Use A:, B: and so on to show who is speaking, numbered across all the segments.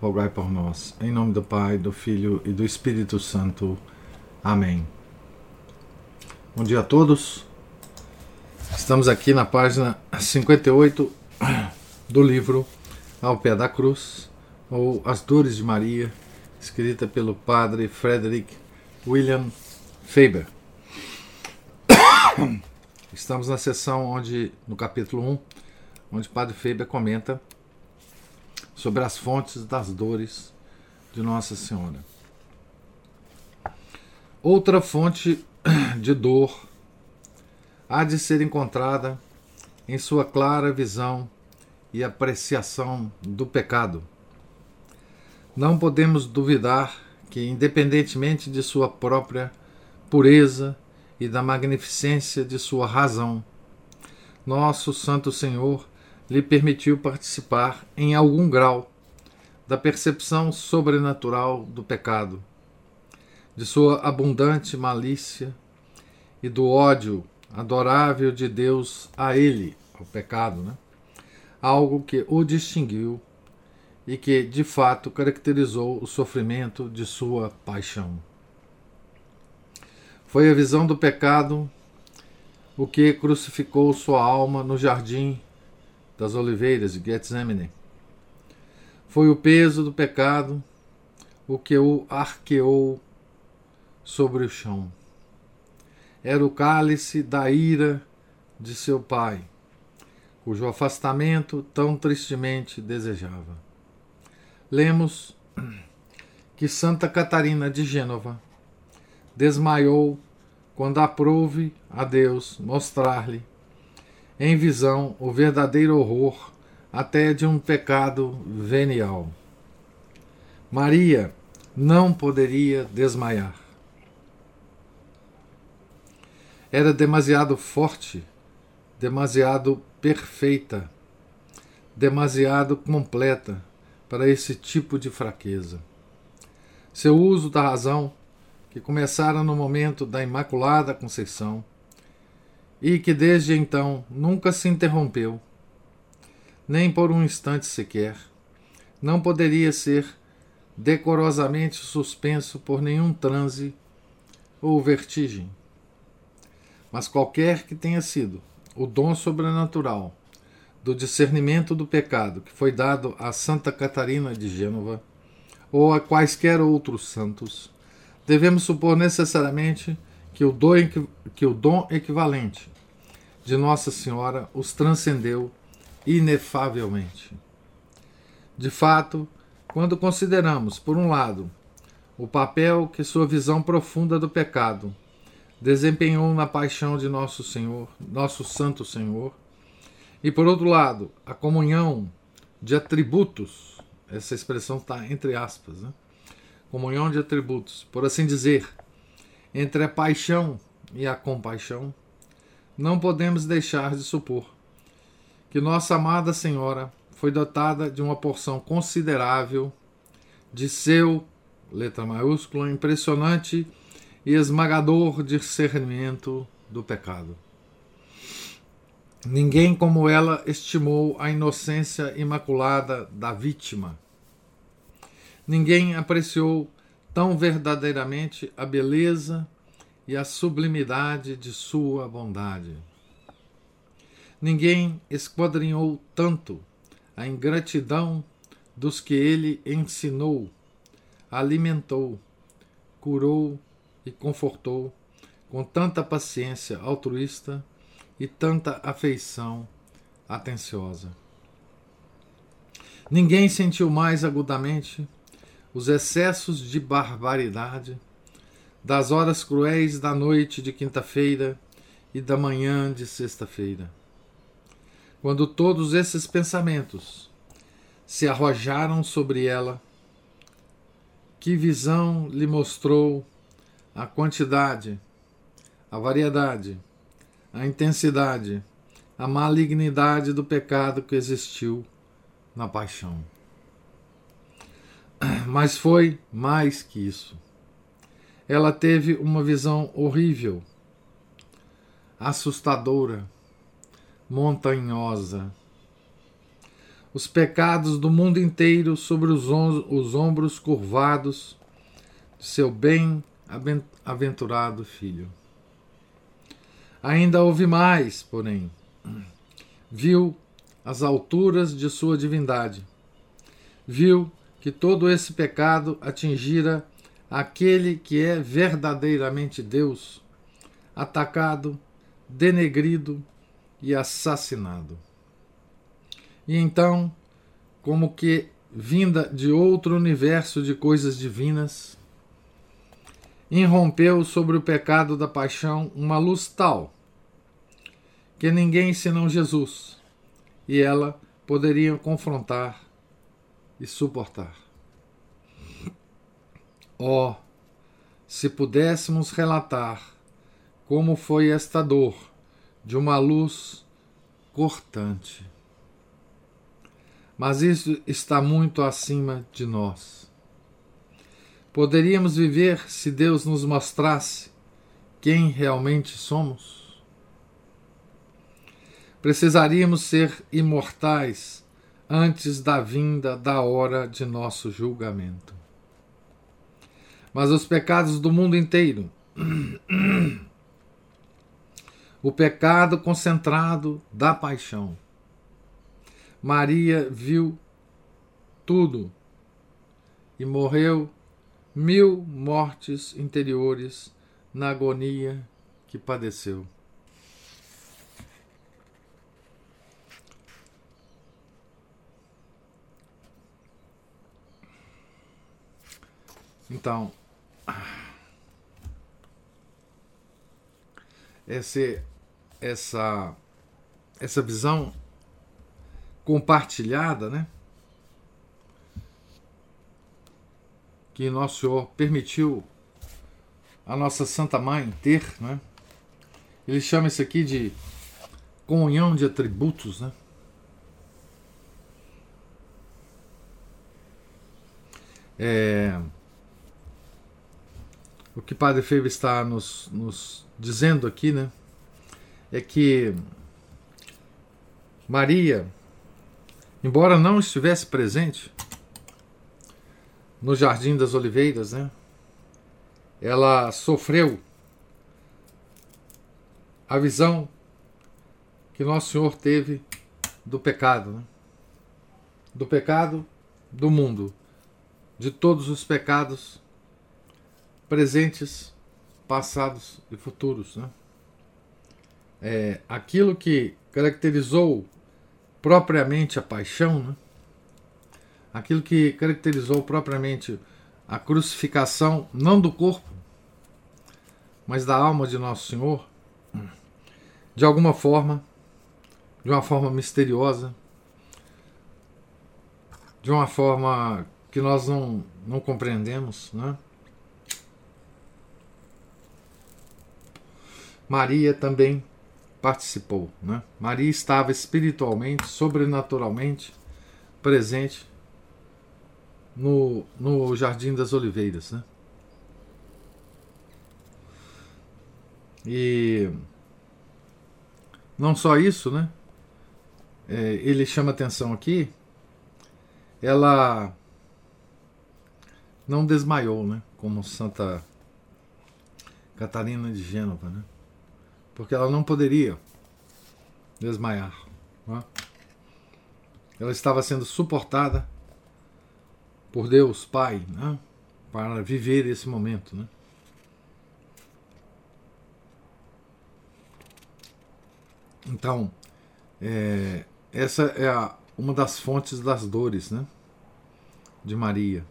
A: por nós. Em nome do Pai, do Filho e do Espírito Santo. Amém. Bom dia a todos. Estamos aqui na página 58 do livro Ao Pé da Cruz, ou As Dores de Maria, escrita pelo padre Frederick William Faber. Estamos na sessão onde, no capítulo 1, onde o padre Faber comenta sobre as fontes das dores de Nossa Senhora. Outra fonte de dor há de ser encontrada em sua clara visão e apreciação do pecado. Não podemos duvidar que, independentemente de sua própria pureza e da magnificência de sua razão, nosso Santo Senhor lhe permitiu participar em algum grau da percepção sobrenatural do pecado, de sua abundante malícia e do ódio adorável de Deus a ele, ao pecado, né? algo que o distinguiu e que de fato caracterizou o sofrimento de sua paixão. Foi a visão do pecado o que crucificou sua alma no jardim das oliveiras de Getsemane. Foi o peso do pecado o que o arqueou sobre o chão. Era o cálice da ira de seu pai, cujo afastamento tão tristemente desejava. Lemos que Santa Catarina de Gênova desmaiou quando aprouve a Deus mostrar-lhe em visão o verdadeiro horror até de um pecado venial. Maria não poderia desmaiar. Era demasiado forte, demasiado perfeita, demasiado completa para esse tipo de fraqueza. Seu uso da razão, que começara no momento da Imaculada Conceição, e que desde então nunca se interrompeu, nem por um instante sequer, não poderia ser decorosamente suspenso por nenhum transe ou vertigem. Mas qualquer que tenha sido o dom sobrenatural do discernimento do pecado que foi dado a Santa Catarina de Gênova ou a quaisquer outros santos, devemos supor necessariamente que o dom, que o dom equivalente de Nossa Senhora os transcendeu inefavelmente. De fato, quando consideramos, por um lado, o papel que sua visão profunda do pecado desempenhou na paixão de nosso Senhor, nosso Santo Senhor, e por outro lado, a comunhão de atributos, essa expressão está entre aspas, né? comunhão de atributos, por assim dizer, entre a paixão e a compaixão, não podemos deixar de supor que nossa amada Senhora foi dotada de uma porção considerável de seu, letra maiúscula, impressionante e esmagador discernimento do pecado. Ninguém como ela estimou a inocência imaculada da vítima. Ninguém apreciou tão verdadeiramente a beleza e a sublimidade de sua bondade. Ninguém esquadrinhou tanto a ingratidão dos que ele ensinou, alimentou, curou e confortou com tanta paciência altruísta e tanta afeição atenciosa. Ninguém sentiu mais agudamente os excessos de barbaridade das horas cruéis da noite de quinta-feira e da manhã de sexta-feira. Quando todos esses pensamentos se arrojaram sobre ela que visão lhe mostrou a quantidade, a variedade, a intensidade, a malignidade do pecado que existiu na paixão. Mas foi mais que isso. Ela teve uma visão horrível, assustadora, montanhosa. Os pecados do mundo inteiro sobre os, os ombros curvados de seu bem-aventurado filho. Ainda houve mais, porém. Viu as alturas de sua divindade. Viu que todo esse pecado atingira aquele que é verdadeiramente Deus, atacado, denegrido e assassinado. E então, como que vinda de outro universo de coisas divinas, irrompeu sobre o pecado da paixão uma luz tal que ninguém senão Jesus e ela poderiam confrontar e suportar. Oh, se pudéssemos relatar como foi esta dor de uma luz cortante. Mas isso está muito acima de nós. Poderíamos viver se Deus nos mostrasse quem realmente somos? Precisaríamos ser imortais antes da vinda da hora de nosso julgamento. Mas os pecados do mundo inteiro o pecado concentrado da paixão. Maria viu tudo e morreu mil mortes interiores na agonia que padeceu. Então, esse essa, essa visão compartilhada, né? Que Nosso Senhor permitiu a nossa Santa Mãe ter, né? Ele chama isso aqui de comunhão de atributos, né? É, o que Padre Feio está nos, nos dizendo aqui, né? é que Maria, embora não estivesse presente no Jardim das Oliveiras, né, ela sofreu a visão que Nosso Senhor teve do pecado, né? do pecado do mundo, de todos os pecados presentes, passados e futuros. Né? é, aquilo que caracterizou propriamente a paixão, né? aquilo que caracterizou propriamente a crucificação, não do corpo, mas da alma de Nosso Senhor, de alguma forma, de uma forma misteriosa, de uma forma que nós não, não compreendemos, né? Maria também participou. Né? Maria estava espiritualmente, sobrenaturalmente presente no, no Jardim das Oliveiras. Né? E não só isso, né? É, ele chama atenção aqui, ela não desmaiou, né? Como Santa Catarina de Gênova, né? Porque ela não poderia desmaiar. Né? Ela estava sendo suportada por Deus Pai né? para viver esse momento. Né? Então, é, essa é a, uma das fontes das dores né? de Maria.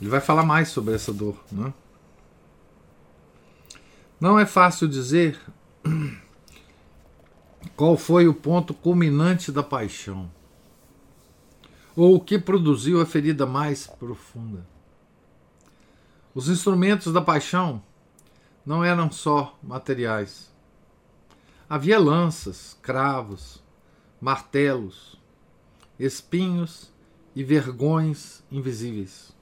A: Ele vai falar mais sobre essa dor. Né? Não é fácil dizer qual foi o ponto culminante da paixão, ou o que produziu a ferida mais profunda. Os instrumentos da paixão não eram só materiais. Havia lanças, cravos, martelos, espinhos e vergões invisíveis.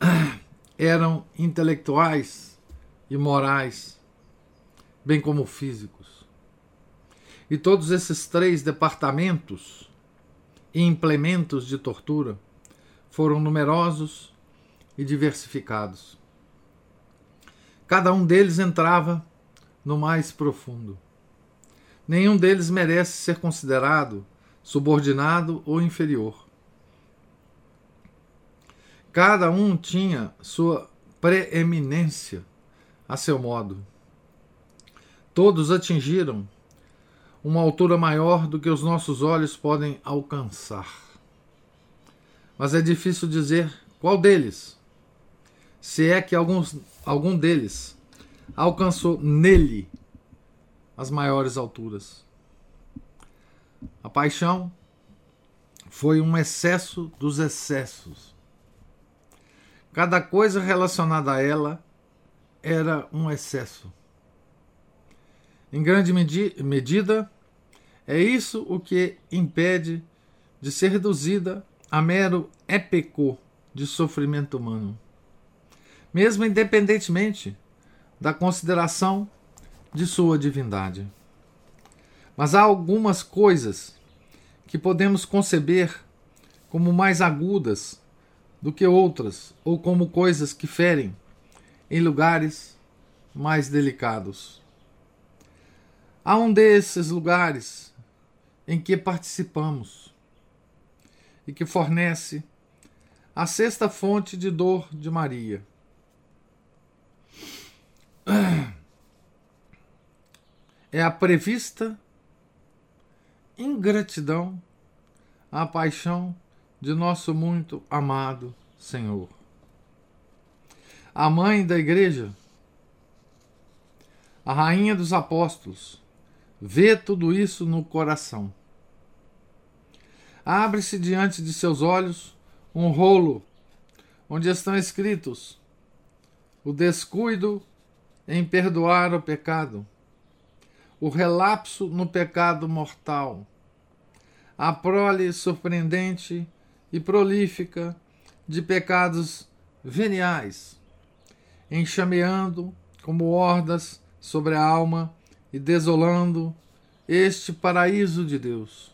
A: Eram intelectuais e morais, bem como físicos. E todos esses três departamentos e implementos de tortura foram numerosos e diversificados. Cada um deles entrava no mais profundo. Nenhum deles merece ser considerado subordinado ou inferior. Cada um tinha sua preeminência a seu modo. Todos atingiram uma altura maior do que os nossos olhos podem alcançar. Mas é difícil dizer qual deles, se é que alguns, algum deles alcançou nele as maiores alturas. A paixão foi um excesso dos excessos. Cada coisa relacionada a ela era um excesso. Em grande medi medida, é isso o que impede de ser reduzida a mero épico de sofrimento humano, mesmo independentemente da consideração de sua divindade. Mas há algumas coisas que podemos conceber como mais agudas do que outras, ou como coisas que ferem em lugares mais delicados. Há um desses lugares em que participamos e que fornece a sexta fonte de dor de Maria. É a prevista ingratidão à paixão de nosso muito amado Senhor. A mãe da igreja, a rainha dos apóstolos, vê tudo isso no coração. Abre-se diante de seus olhos um rolo onde estão escritos o descuido em perdoar o pecado, o relapso no pecado mortal, a prole surpreendente e prolífica de pecados veniais, enxameando como hordas sobre a alma e desolando este paraíso de Deus.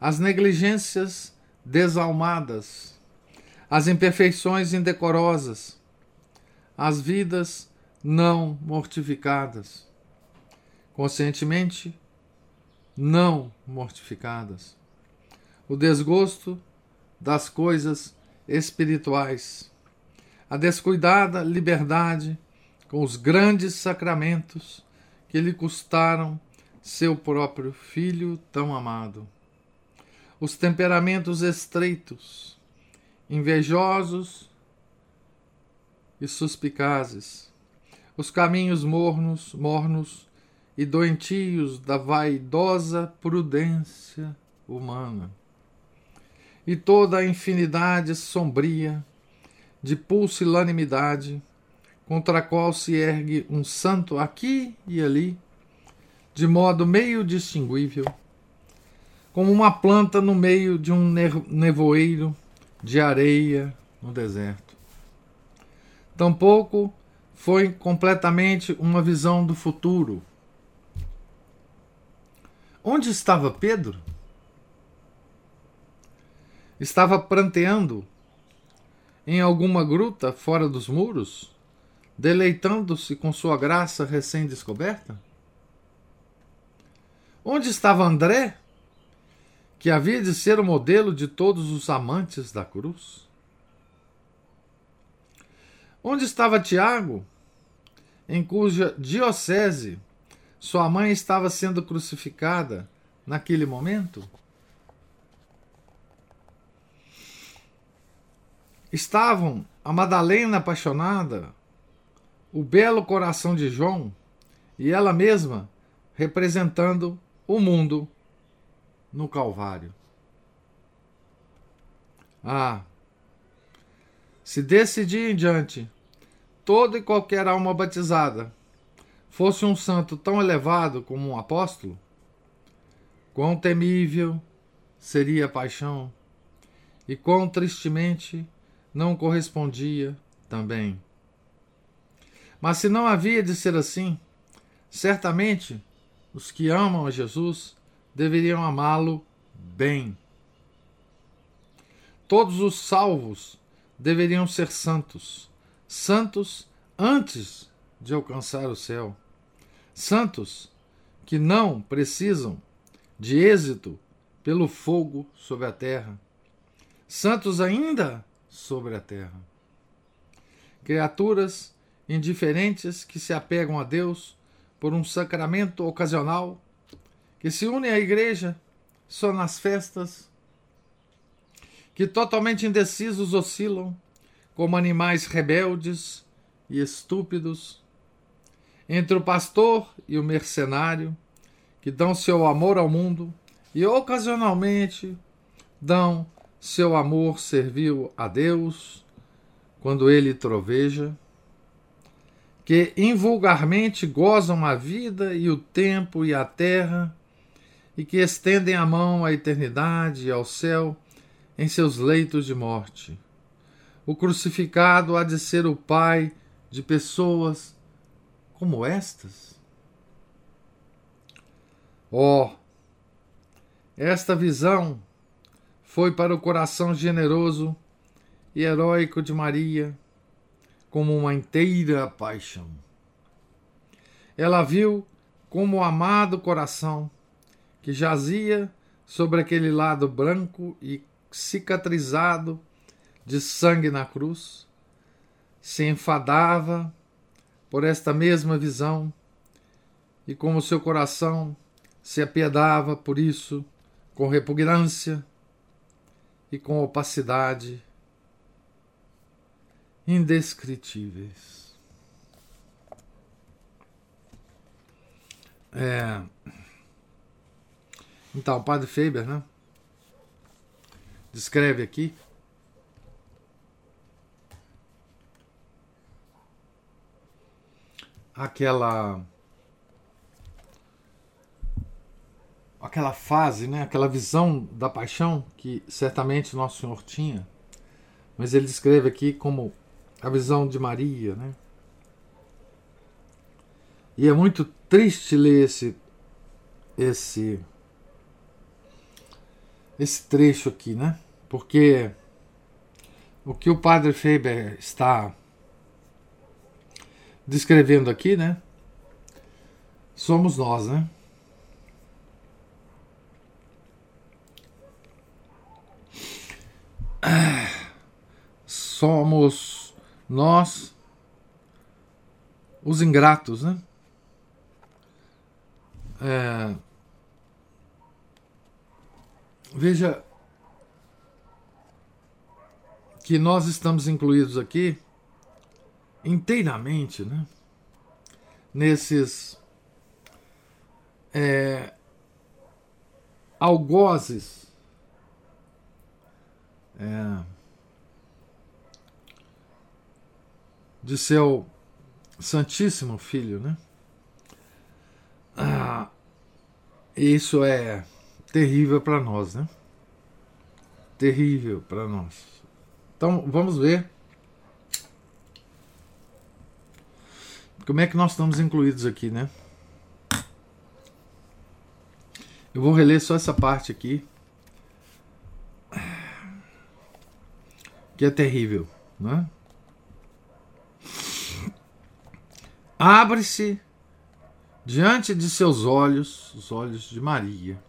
A: As negligências desalmadas, as imperfeições indecorosas, as vidas não mortificadas, conscientemente não mortificadas, o desgosto das coisas espirituais, a descuidada liberdade com os grandes sacramentos que lhe custaram seu próprio filho tão amado. Os temperamentos estreitos, invejosos e suspicazes, os caminhos mornos, mornos e doentios da vaidosa prudência humana, e toda a infinidade sombria de pusilanimidade contra a qual se ergue um santo aqui e ali, de modo meio distinguível, como uma planta no meio de um nevoeiro de areia no deserto. Tampouco foi completamente uma visão do futuro. Onde estava Pedro? Estava pranteando em alguma gruta fora dos muros? deleitando-se com sua graça recém-descoberta? Onde estava André, que havia de ser o modelo de todos os amantes da cruz? Onde estava Tiago, em cuja diocese sua mãe estava sendo crucificada naquele momento? Estavam a Madalena apaixonada, o belo coração de João e ela mesma representando o mundo no Calvário. Ah, Se desse dia em diante toda e qualquer alma batizada fosse um santo tão elevado como um apóstolo, quão temível seria a paixão e quão tristemente não correspondia também. Mas se não havia de ser assim, certamente os que amam a Jesus deveriam amá-lo bem. Todos os salvos deveriam ser santos, santos antes de alcançar o céu, santos que não precisam de êxito pelo fogo sobre a terra, santos ainda sobre a terra. Criaturas indiferentes que se apegam a Deus por um sacramento ocasional, que se unem à igreja só nas festas, que totalmente indecisos oscilam como animais rebeldes e estúpidos entre o pastor e o mercenário, que dão seu amor ao mundo e ocasionalmente dão seu amor servil a Deus quando ele troveja, que invulgarmente gozam a vida e o tempo e a terra, e que estendem a mão à eternidade e ao céu em seus leitos de morte. O crucificado há de ser o pai de pessoas como estas? Oh, esta visão foi para o coração generoso e heróico de Maria como uma inteira paixão. Ela viu como o amado coração que jazia sobre aquele lado branco e cicatrizado de sangue na cruz, se enfadava por esta mesma visão e como seu coração se apiedava por isso com repugnância e com opacidade indescritíveis. É... Então, o padre Faber, né? Descreve aqui aquela aquela fase, né, aquela visão da paixão que certamente Nosso Senhor tinha, mas ele descreve aqui como a visão de Maria, né? E é muito triste ler esse esse esse trecho aqui, né? Porque o que o padre Faber está descrevendo aqui, né? Somos nós, né? Somos nós os ingratos, né? É, veja que nós estamos incluídos aqui inteiramente, né? Nesses é, algozes é, de seu Santíssimo Filho, né? Ah, isso é terrível para nós, né? Terrível para nós. Então vamos ver como é que nós estamos incluídos aqui, né? Eu vou reler só essa parte aqui que é terrível, né? Abre-se diante de seus olhos, os olhos de Maria,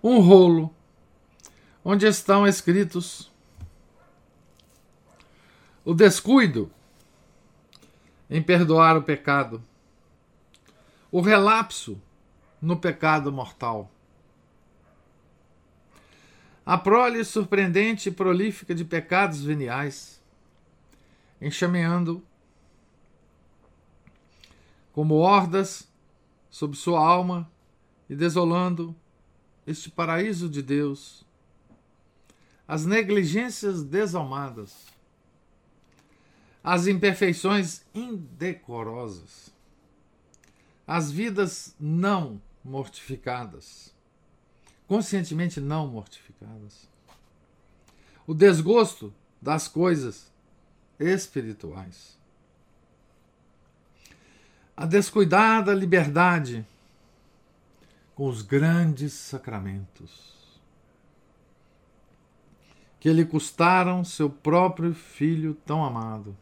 A: um rolo onde estão escritos o descuido em perdoar o pecado, o relapso no pecado mortal a prole surpreendente e prolífica de pecados veniais, enxameando como hordas sob sua alma e desolando este paraíso de Deus, as negligências desalmadas, as imperfeições indecorosas, as vidas não mortificadas, conscientemente não mortificadas, o desgosto das coisas espirituais, a descuidada liberdade com os grandes sacramentos que lhe custaram seu próprio filho tão amado.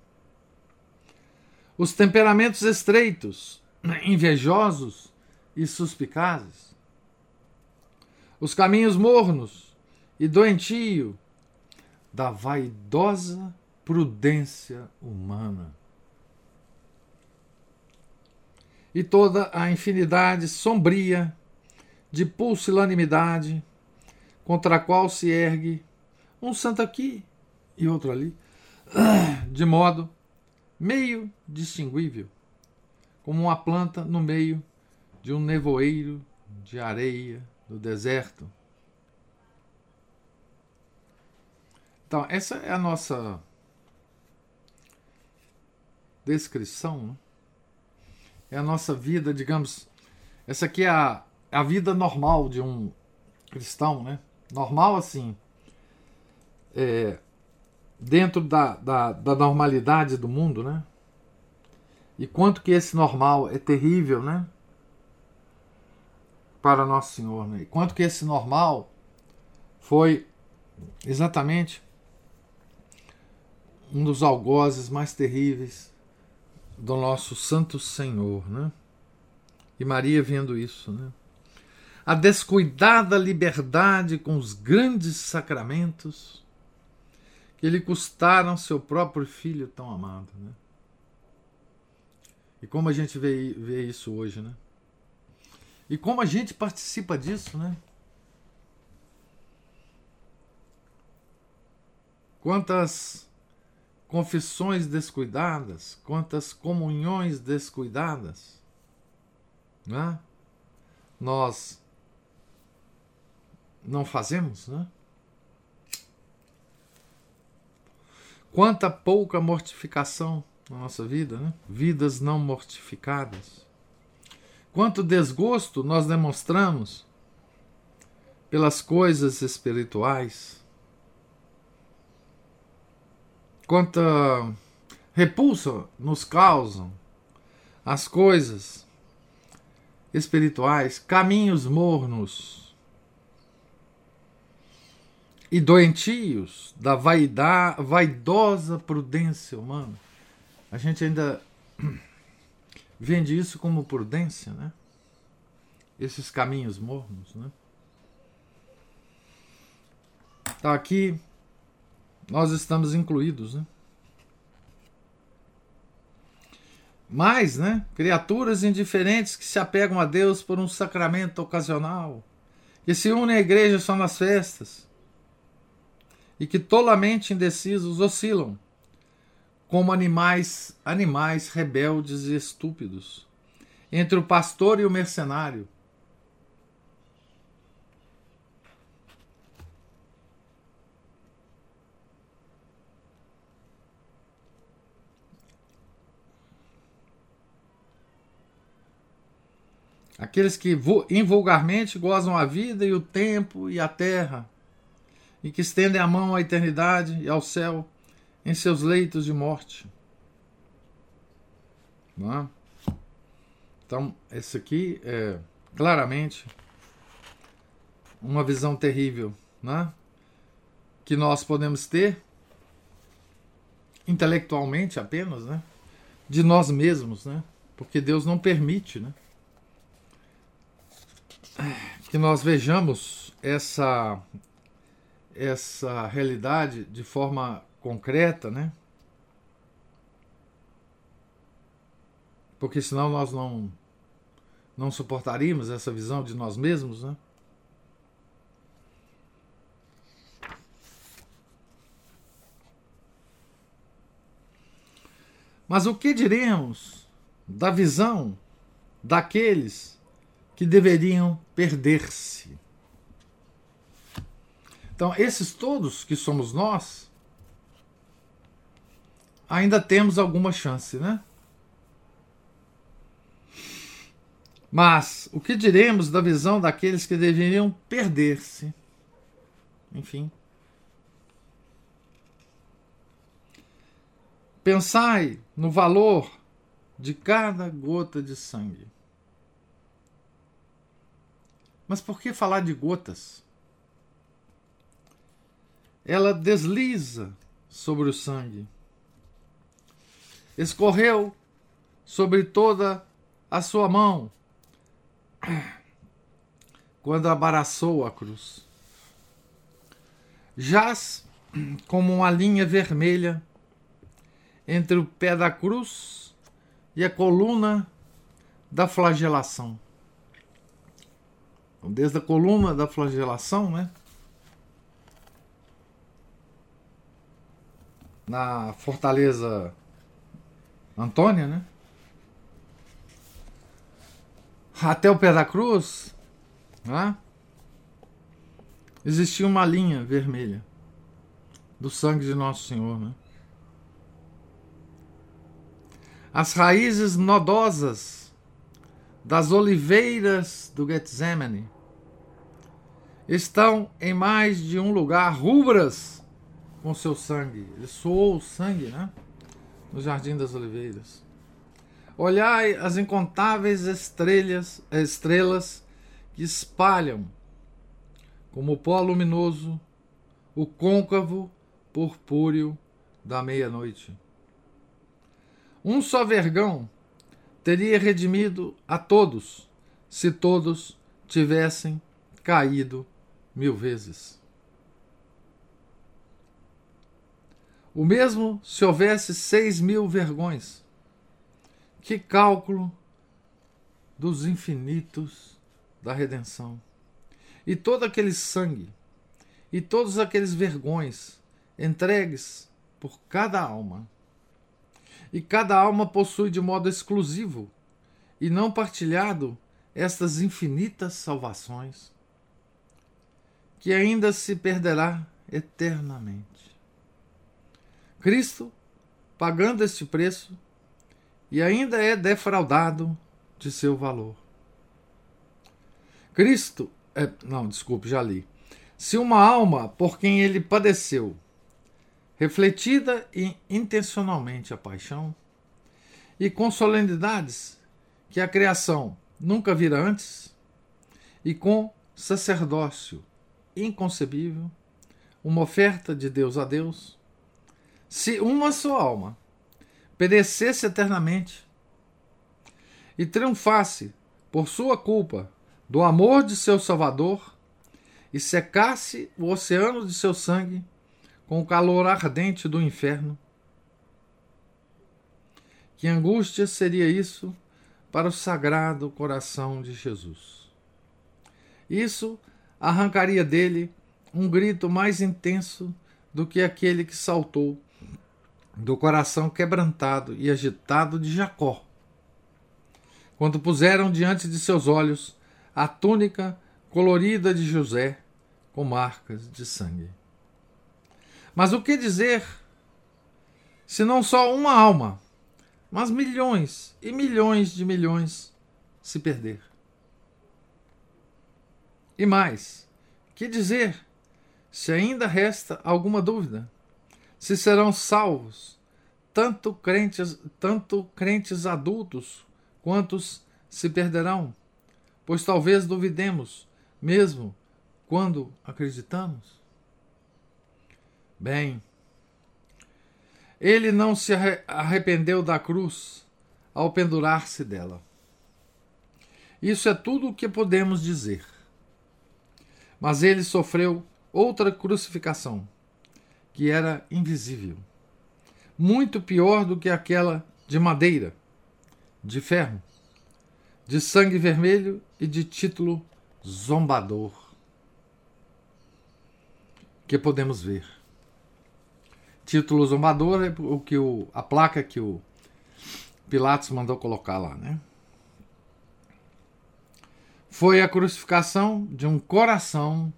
A: Os temperamentos estreitos, invejosos e suspicazes. Os caminhos mornos e doentio da vaidosa prudência humana. E toda a infinidade sombria de pusilanimidade contra a qual se ergue um santo aqui e outro ali, de modo meio distinguível, como uma planta no meio de um nevoeiro de areia do deserto. Então, essa é a nossa descrição, né? é a nossa vida, digamos. Essa aqui é a, a vida normal de um cristão, né? Normal assim, é, dentro da, da, da, normalidade do mundo, né? E quanto que esse normal é terrível, né? Para Nosso Senhor, né? Quanto que esse normal foi exatamente um dos algozes mais terríveis do nosso Santo Senhor, né? E Maria vendo isso, né? A descuidada liberdade com os grandes sacramentos que lhe custaram seu próprio filho tão amado. Né? E como a gente vê, vê isso hoje, né? E como a gente participa disso, né? Quantas confissões descuidadas, quantas comunhões descuidadas, né? Nós não fazemos, né? Quanta pouca mortificação na nossa vida, né? vidas não mortificadas. Quanto desgosto nós demonstramos pelas coisas espirituais. Quanta repulsa nos causam as coisas espirituais, caminhos mornos e doentios da vaidade, vaidosa prudência humana. A gente ainda vende isso como prudência, né? Esses caminhos mornos, né? Tá aqui nós estamos incluídos, né? Mas, né, criaturas indiferentes que se apegam a Deus por um sacramento ocasional, que se unem à igreja só nas festas, e que tolamente indecisos oscilam, como animais, animais rebeldes e estúpidos, entre o pastor e o mercenário. Aqueles que invulgarmente gozam a vida e o tempo e a terra, e que estendem a mão à eternidade e ao céu em seus leitos de morte. É? Então, esse aqui é claramente uma visão terrível né? que nós podemos ter intelectualmente apenas, né? de nós mesmos, né? porque Deus não permite né? que nós vejamos essa essa realidade de forma concreta, né? Porque senão nós não não suportaríamos essa visão de nós mesmos, né? Mas o que diremos da visão daqueles que deveriam perder-se? Então, esses todos que somos nós, ainda temos alguma chance, né? Mas o que diremos da visão daqueles que deveriam perder-se? Enfim. Pensai no valor de cada gota de sangue. Mas por que falar de gotas? Ela desliza sobre o sangue. Escorreu sobre toda a sua mão quando abaraçou a cruz. Jaz como uma linha vermelha entre o pé da cruz e a coluna da flagelação. Então, desde a coluna da flagelação, né? Na fortaleza Antônia, né? até o pé da cruz, né, existia uma linha vermelha do sangue de Nosso Senhor. Né? As raízes nodosas das oliveiras do Getsemane estão em mais de um lugar rubras com seu sangue. Ele soou o sangue, né? No Jardim das Oliveiras. Olhai as incontáveis estrelas, estrelas que espalham, como pó luminoso, o côncavo purpúreo da meia-noite. Um só vergão teria redimido a todos, se todos tivessem caído mil vezes. O mesmo se houvesse seis mil vergões que cálculo dos infinitos da redenção. E todo aquele sangue, e todos aqueles vergões entregues por cada alma. E cada alma possui de modo exclusivo e não partilhado estas infinitas salvações, que ainda se perderá eternamente. Cristo, pagando este preço, e ainda é defraudado de seu valor. Cristo, é, não, desculpe, já li. Se uma alma por quem ele padeceu, refletida e intencionalmente a paixão, e com solenidades que a criação nunca vira antes, e com sacerdócio inconcebível, uma oferta de Deus a Deus, se uma só alma perecesse eternamente e triunfasse por sua culpa do amor de seu Salvador e secasse o oceano de seu sangue com o calor ardente do inferno. Que angústia seria isso para o sagrado coração de Jesus? Isso arrancaria dele um grito mais intenso do que aquele que saltou do coração quebrantado e agitado de Jacó, quando puseram diante de seus olhos a túnica colorida de José com marcas de sangue. Mas o que dizer se não só uma alma, mas milhões e milhões de milhões se perder? E mais, que dizer se ainda resta alguma dúvida? Se serão salvos tanto crentes, tanto crentes adultos quantos se perderão, pois talvez duvidemos, mesmo quando acreditamos. Bem, ele não se arrependeu da cruz ao pendurar-se dela. Isso é tudo o que podemos dizer. Mas ele sofreu outra crucificação que era invisível, muito pior do que aquela de madeira, de ferro, de sangue vermelho e de título zombador. Que podemos ver. Título zombador é o que o, a placa que o Pilatos mandou colocar lá, né? Foi a crucificação de um coração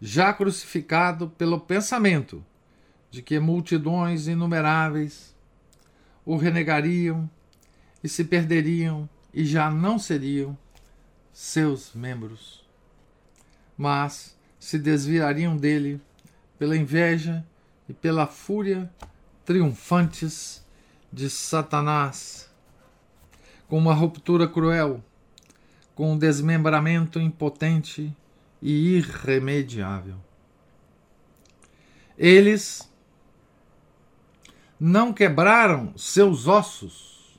A: já crucificado pelo pensamento de que multidões inumeráveis o renegariam e se perderiam e já não seriam seus membros, mas se desviariam dele pela inveja e pela fúria triunfantes de Satanás, com uma ruptura cruel, com um desmembramento impotente e irremediável. Eles não quebraram seus ossos,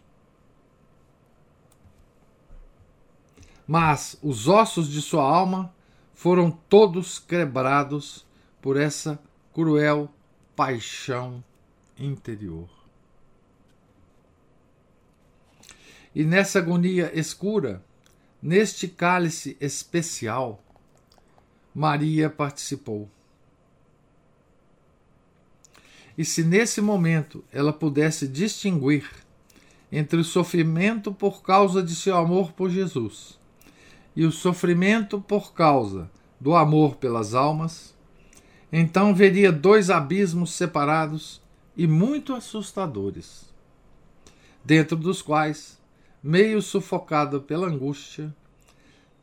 A: mas os ossos de sua alma foram todos quebrados por essa cruel paixão interior. E nessa agonia escura, neste cálice especial, Maria participou. E se nesse momento ela pudesse distinguir entre o sofrimento por causa de seu amor por Jesus e o sofrimento por causa do amor pelas almas, então veria dois abismos separados e muito assustadores, dentro dos quais, meio sufocado pela angústia,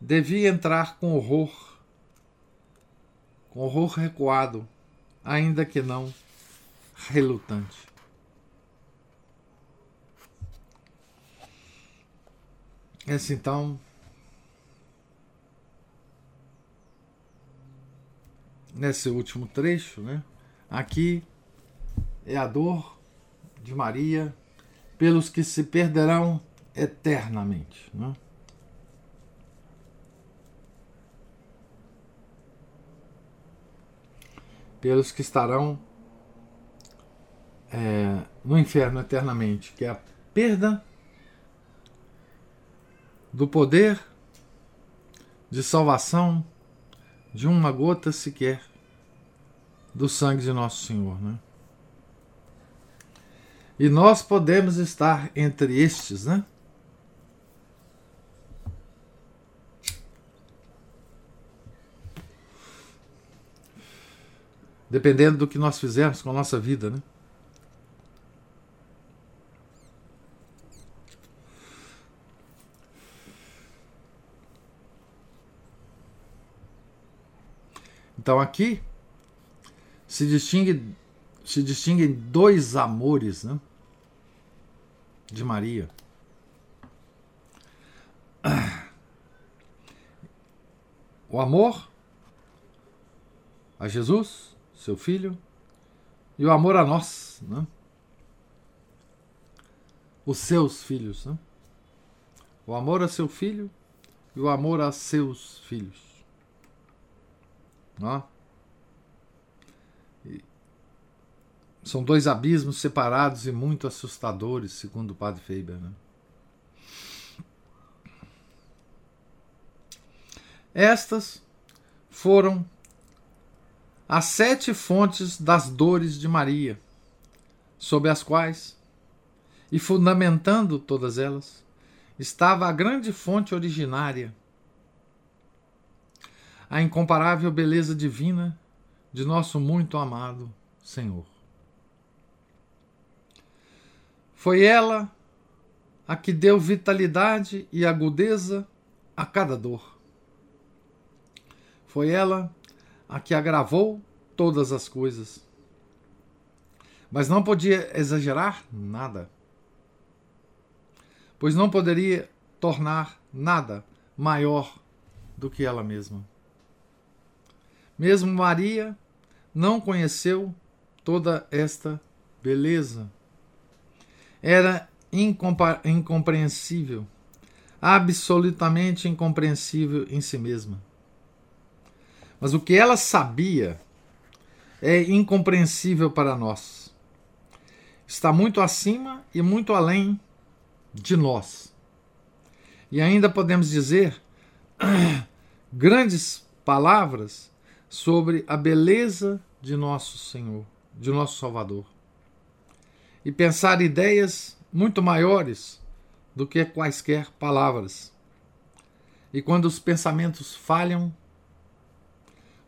A: devia entrar com horror, com horror recuado, ainda que não relutante. Esse então nesse último trecho, né? Aqui é a dor de Maria pelos que se perderão eternamente. Né? Pelos que estarão é, no inferno eternamente, que é a perda do poder de salvação de uma gota sequer do sangue de nosso Senhor. Né? E nós podemos estar entre estes, né? Dependendo do que nós fizermos com a nossa vida, né? Então aqui se distingue se distinguem dois amores né, de Maria. O amor a Jesus, seu filho, e o amor a nós, né? os seus filhos. Né? O amor a seu filho e o amor a seus filhos. Não? São dois abismos separados e muito assustadores, segundo o padre Faber. Né? Estas foram as sete fontes das dores de Maria, sob as quais, e fundamentando todas elas, estava a grande fonte originária, a incomparável beleza divina de nosso muito amado Senhor. Foi ela a que deu vitalidade e agudeza a cada dor. Foi ela a que agravou todas as coisas. Mas não podia exagerar nada, pois não poderia tornar nada maior do que ela mesma. Mesmo Maria não conheceu toda esta beleza era incompreensível, absolutamente incompreensível em si mesma. Mas o que ela sabia é incompreensível para nós. Está muito acima e muito além de nós. E ainda podemos dizer grandes palavras sobre a beleza de nosso Senhor, de nosso Salvador e pensar ideias muito maiores do que quaisquer palavras. E quando os pensamentos falham,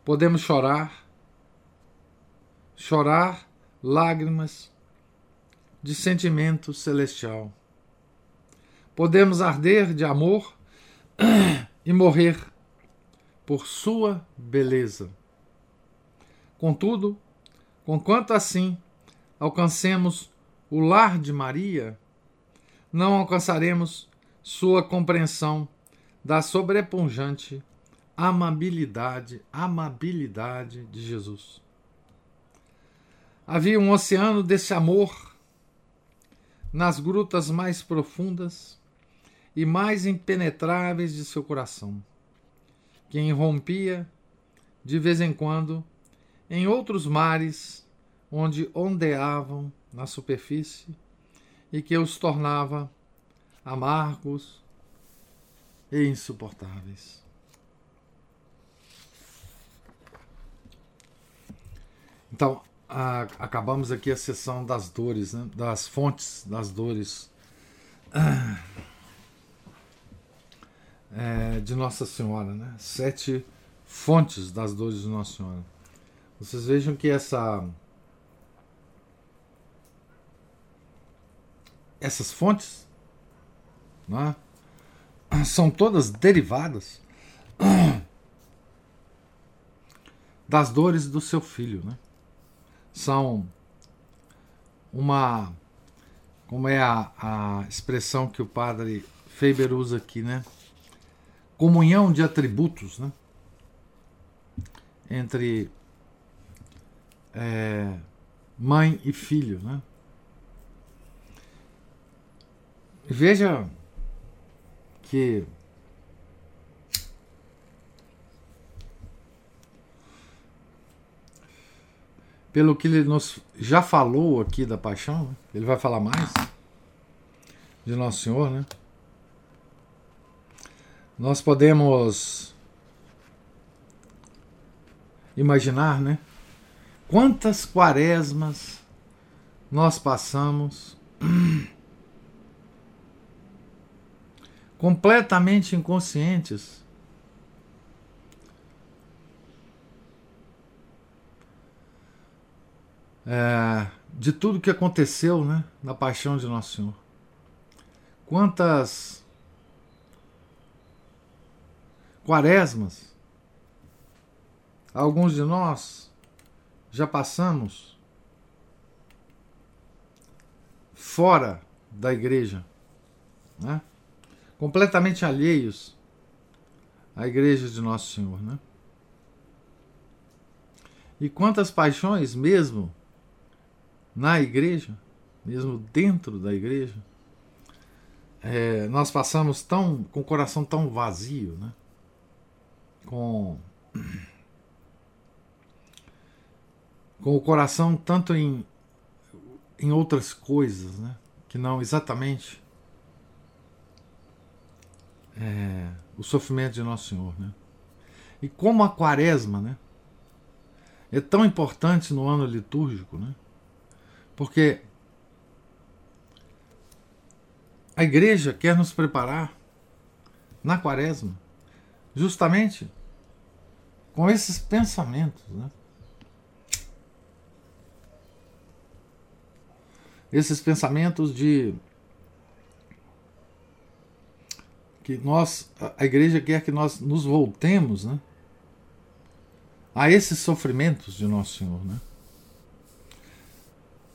A: Podemos chorar, chorar lágrimas de sentimento celestial. Podemos arder de amor e morrer por sua beleza. Contudo, conquanto assim alcancemos o lar de Maria, não alcançaremos sua compreensão da sobrepunjante amabilidade, amabilidade de Jesus. Havia um oceano desse amor nas grutas mais profundas e mais impenetráveis de seu coração, que irrompia de vez em quando em outros mares onde ondeavam na superfície e que os tornava amargos e insuportáveis. Então, a, acabamos aqui a sessão das dores, né? das fontes das dores é, de Nossa Senhora, né? Sete fontes das dores de Nossa Senhora. Vocês vejam que essa essas fontes né, são todas derivadas das dores do seu filho. Né? São uma. Como é a, a expressão que o padre Faber usa aqui, né? Comunhão de atributos, né? Entre é, mãe e filho, né? Veja que pelo que ele nos já falou aqui da paixão, né? ele vai falar mais de Nosso Senhor, né? Nós podemos imaginar, né? Quantas quaresmas nós passamos completamente inconscientes. É, de tudo que aconteceu né, na paixão de Nosso Senhor. Quantas quaresmas alguns de nós já passamos fora da igreja. Né? completamente alheios à igreja de Nosso Senhor, né? E quantas paixões mesmo na igreja, mesmo dentro da igreja, é, nós passamos tão com o coração tão vazio, né? Com com o coração tanto em em outras coisas, né? Que não exatamente é, o sofrimento de Nosso Senhor. Né? E como a quaresma né, é tão importante no ano litúrgico, né? Porque a igreja quer nos preparar na quaresma justamente com esses pensamentos. Né? Esses pensamentos de que nós, a igreja quer que nós nos voltemos né, a esses sofrimentos de Nosso Senhor. Né?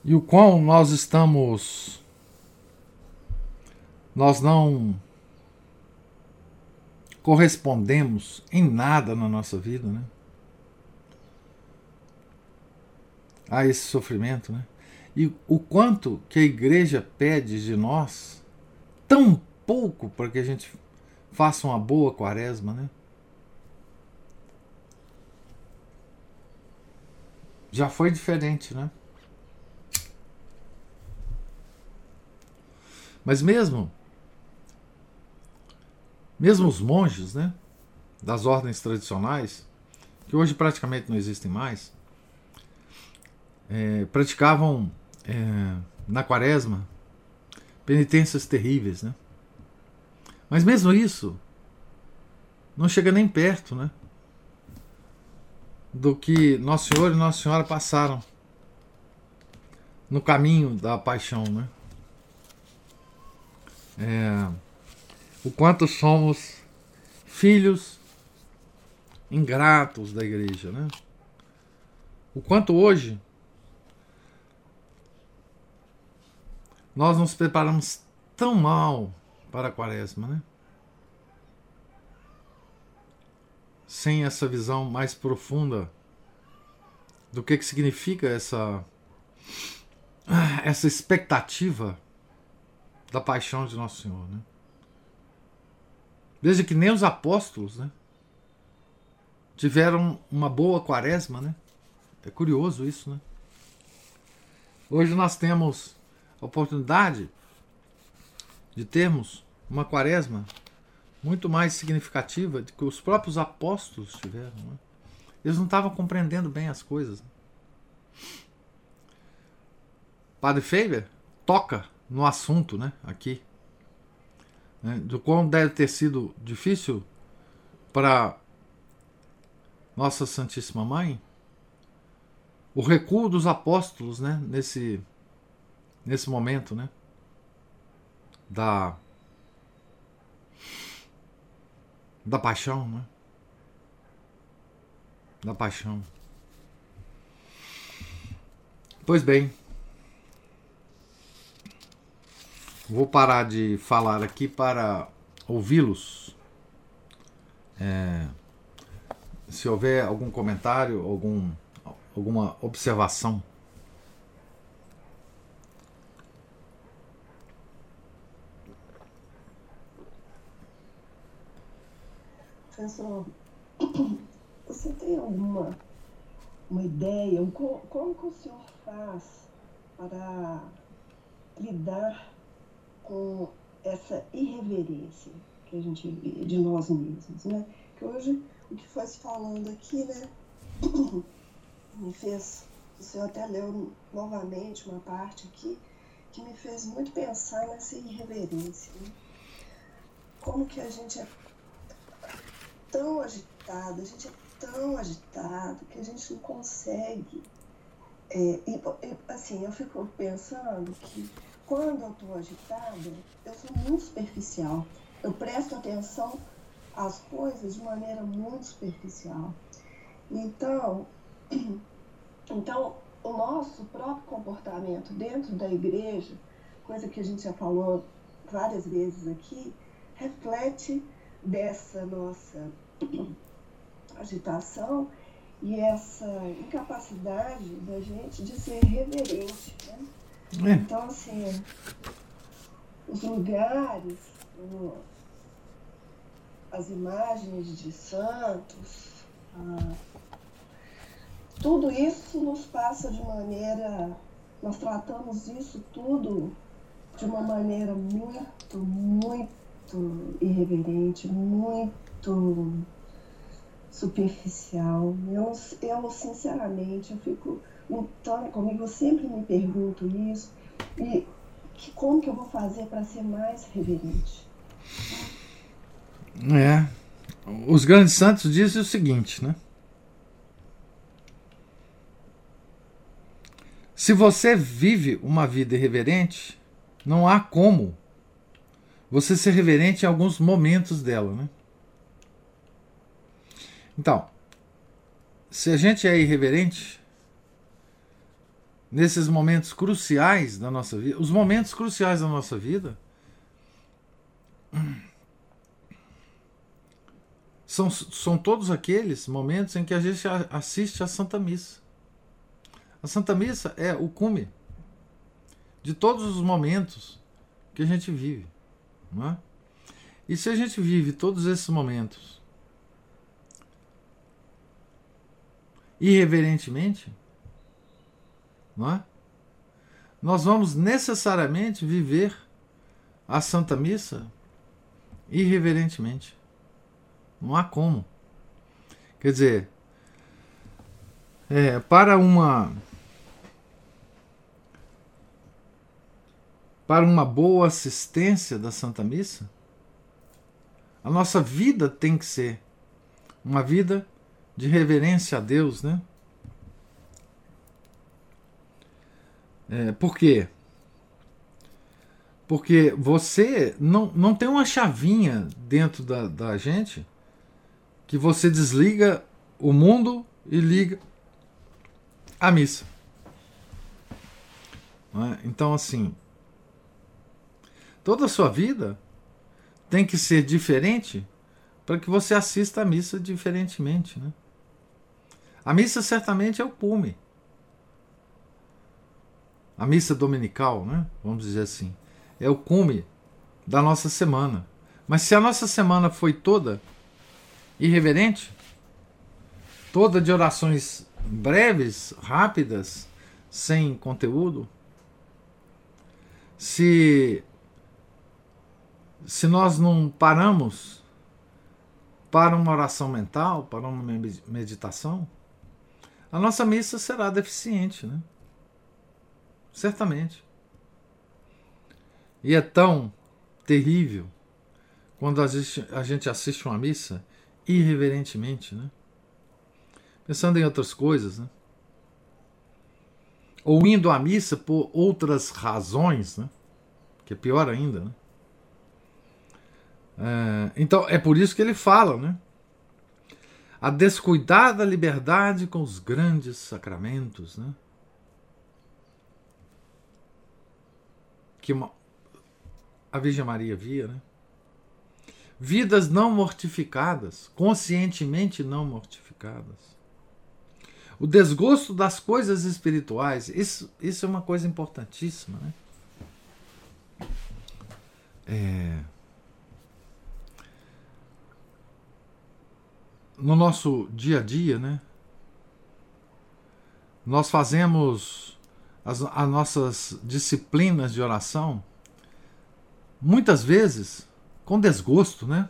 A: E o qual nós estamos. Nós não correspondemos em nada na nossa vida, né? A esse sofrimento, né? E o quanto que a igreja pede de nós, tão pouco para que a gente faça uma boa quaresma, né? Já foi diferente, né? Mas mesmo mesmo os monges, né, das ordens tradicionais, que hoje praticamente não existem mais, é, praticavam é, na quaresma penitências terríveis, né? Mas mesmo isso não chega nem perto, né? do que Nosso Senhor e Nossa Senhora passaram no caminho da paixão, né? É, o quanto somos filhos ingratos da igreja, né? O quanto hoje nós nos preparamos tão mal para a quaresma, né? Sem essa visão mais profunda do que, que significa essa essa expectativa da paixão de Nosso Senhor, né? Veja que nem os apóstolos, né? Tiveram uma boa quaresma, né? É curioso isso, né? Hoje nós temos a oportunidade de termos uma quaresma muito mais significativa do que os próprios apóstolos tiveram. Né? Eles não estavam compreendendo bem as coisas. Padre Faber toca no assunto, né, aqui, né, do quão deve ter sido difícil para Nossa Santíssima Mãe o recuo dos apóstolos, né, nesse nesse momento, né, da da paixão, né? Da paixão. Pois bem, vou parar de falar aqui para ouvi-los. É, se houver algum comentário, algum, alguma observação.
B: Professor, você tem alguma uma ideia, como, como que o senhor faz para lidar com essa irreverência que a gente de nós mesmos, né? Que hoje o que foi se falando aqui, né, me fez, o senhor até leu novamente uma parte aqui que me fez muito pensar nessa irreverência, né? Como que a gente é tão agitado, a gente é tão agitado que a gente não consegue. É, e, assim, eu fico pensando que quando eu estou agitada, eu sou muito superficial. Eu presto atenção às coisas de maneira muito superficial. Então, então o nosso próprio comportamento dentro da igreja, coisa que a gente já falou várias vezes aqui, reflete dessa nossa agitação e essa incapacidade da gente de ser reverente. Né? É. Então, assim, os lugares, as imagens de santos, tudo isso nos passa de maneira. Nós tratamos isso tudo de uma maneira muito, muito irreverente, muito superficial. Eu, eu sinceramente, eu fico lutando comigo, eu sempre me pergunto isso. E que, como que eu vou fazer para ser mais reverente?
A: É. Os grandes santos dizem o seguinte, né? Se você vive uma vida irreverente, não há como você ser reverente em alguns momentos dela, né? Então, se a gente é irreverente nesses momentos cruciais da nossa vida, os momentos cruciais da nossa vida são, são todos aqueles momentos em que a gente assiste a Santa Missa. A Santa Missa é o cume de todos os momentos que a gente vive. Não é? E se a gente vive todos esses momentos irreverentemente, não é? nós vamos necessariamente viver a Santa Missa irreverentemente. Não há como. Quer dizer, é, para uma para uma boa assistência da Santa Missa, a nossa vida tem que ser uma vida de reverência a Deus, né? É, por quê? Porque você não, não tem uma chavinha dentro da, da gente que você desliga o mundo e liga a missa. É? Então, assim, toda a sua vida tem que ser diferente para que você assista a missa diferentemente. Né? A missa certamente é o cume. A missa dominical, né? vamos dizer assim, é o cume da nossa semana. Mas se a nossa semana foi toda irreverente, toda de orações breves, rápidas, sem conteúdo, se se nós não paramos para uma oração mental, para uma meditação, a nossa missa será deficiente, né? Certamente. E é tão terrível quando a gente, assiste uma missa irreverentemente, né? Pensando em outras coisas, né? Ou indo à missa por outras razões, né? Que é pior ainda, né? É, então é por isso que ele fala, né? A descuidada liberdade com os grandes sacramentos, né? Que uma, a Virgem Maria via, né? Vidas não mortificadas, conscientemente não mortificadas. O desgosto das coisas espirituais, isso, isso é uma coisa importantíssima, né? É... No nosso dia a dia, né? Nós fazemos as, as nossas disciplinas de oração muitas vezes com desgosto, né?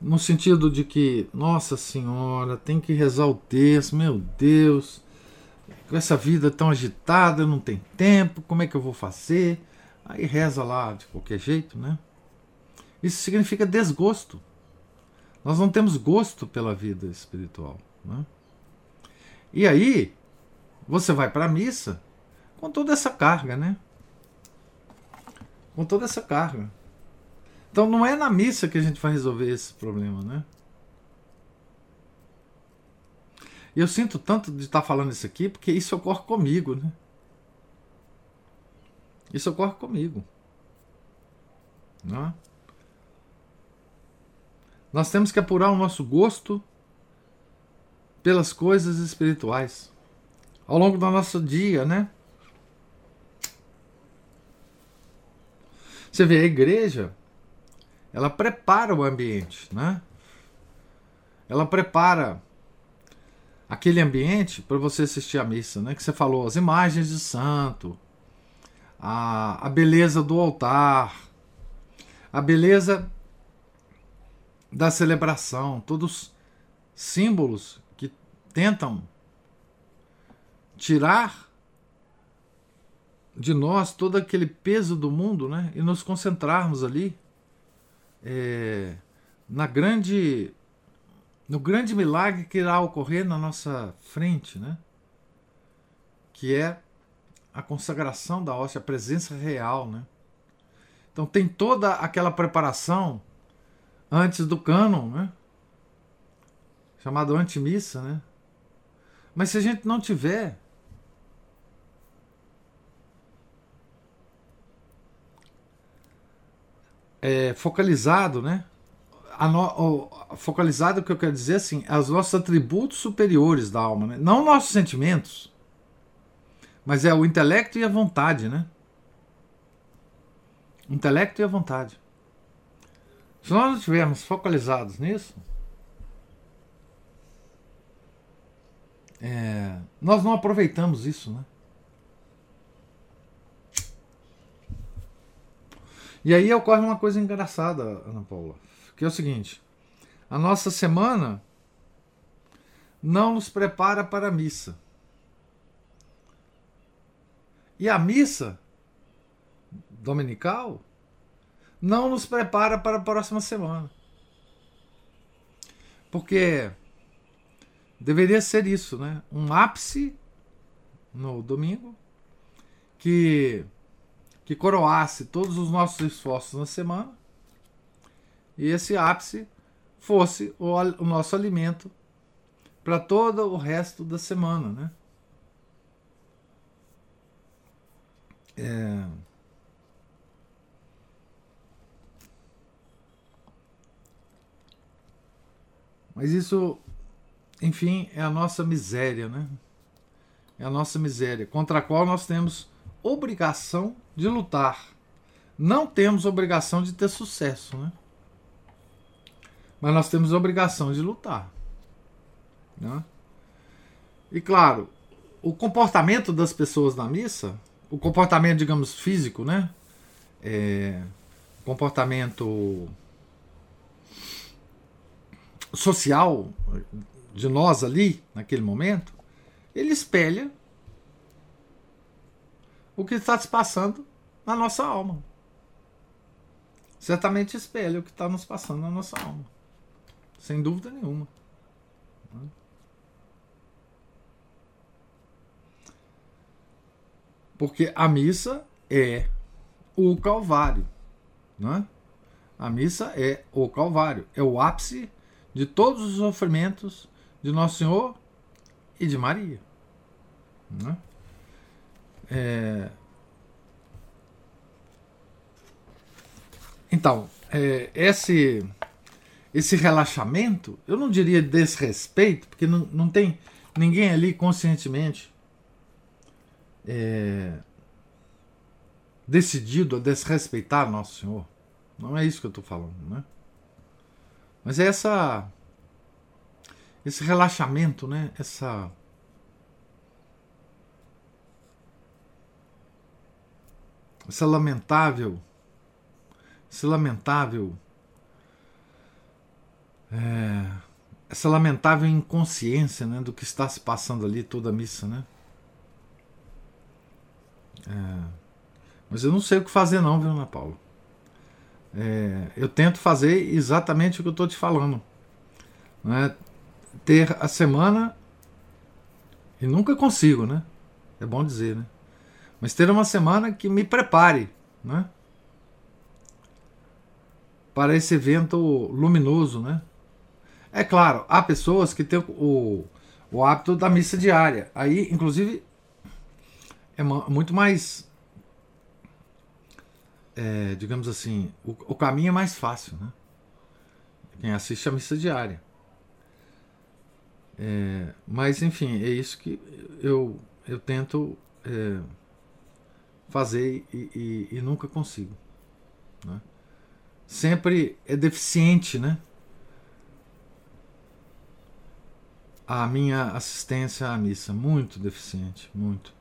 A: No sentido de que, nossa senhora, tem que rezar o texto, meu Deus, com essa vida tão agitada, não tenho tempo, como é que eu vou fazer? Aí reza lá de qualquer jeito, né? Isso significa desgosto. Nós não temos gosto pela vida espiritual. Né? E aí, você vai para a missa com toda essa carga, né? com toda essa carga. Então não é na missa que a gente vai resolver esse problema, né? Eu sinto tanto de estar falando isso aqui porque isso ocorre comigo, né? Isso ocorre comigo. Não é? Nós temos que apurar o nosso gosto pelas coisas espirituais ao longo do nosso dia, né? Você vê, a igreja, ela prepara o ambiente, né? Ela prepara aquele ambiente para você assistir a missa, né? Que você falou, as imagens de santo, a, a beleza do altar, a beleza da celebração, todos símbolos que tentam tirar de nós todo aquele peso do mundo né, e nos concentrarmos ali é, na grande no grande milagre que irá ocorrer na nossa frente, né? que é a consagração da hóstia, a presença real. Né? Então tem toda aquela preparação antes do cânon, né? chamado antimissa. Né? Mas se a gente não tiver é, focalizado, né? No, o, focalizado, o que eu quero dizer assim, os nossos atributos superiores da alma, né? não nossos sentimentos, mas é o intelecto e a vontade, né? Intelecto e a vontade. Se nós não estivermos focalizados nisso, é, nós não aproveitamos isso, né? E aí ocorre uma coisa engraçada, Ana Paula, que é o seguinte: a nossa semana não nos prepara para a missa. E a missa dominical não nos prepara para a próxima semana. Porque deveria ser isso, né? Um ápice no domingo que que coroasse todos os nossos esforços na semana e esse ápice fosse o, o nosso alimento para todo o resto da semana, né? É... Mas isso, enfim, é a nossa miséria, né? É a nossa miséria, contra a qual nós temos obrigação de lutar. Não temos obrigação de ter sucesso, né? Mas nós temos obrigação de lutar. Né? E claro, o comportamento das pessoas na missa, o comportamento, digamos, físico, né? É, comportamento social de nós ali, naquele momento, ele espelha o que está se passando na nossa alma. Certamente espelha o que está nos passando na nossa alma. Sem dúvida nenhuma. Porque a missa é o Calvário. Né? A missa é o Calvário. É o ápice de todos os sofrimentos de Nosso Senhor e de Maria. Né? É... Então, é, esse esse relaxamento, eu não diria desrespeito, porque não, não tem ninguém ali conscientemente é, decidido a desrespeitar Nosso Senhor. Não é isso que eu estou falando, né? Mas é essa esse relaxamento, né? Essa essa lamentável esse lamentável é, essa lamentável inconsciência né, do que está se passando ali toda a missa, né? É, mas eu não sei o que fazer não, viu, Ana Paula? É, eu tento fazer exatamente o que eu estou te falando. Né? Ter a semana e nunca consigo, né? É bom dizer, né? Mas ter uma semana que me prepare, né? Para esse evento luminoso, né? É claro, há pessoas que têm o, o hábito da missa diária. Aí, inclusive, é muito mais. É, digamos assim, o, o, caminho é mais fácil, né? Quem assiste a missa diária. É, mas, enfim, é isso que eu, eu tento é, fazer e, e, e, nunca consigo. Né? Sempre é deficiente, né? a minha assistência à missa. Muito deficiente, muito.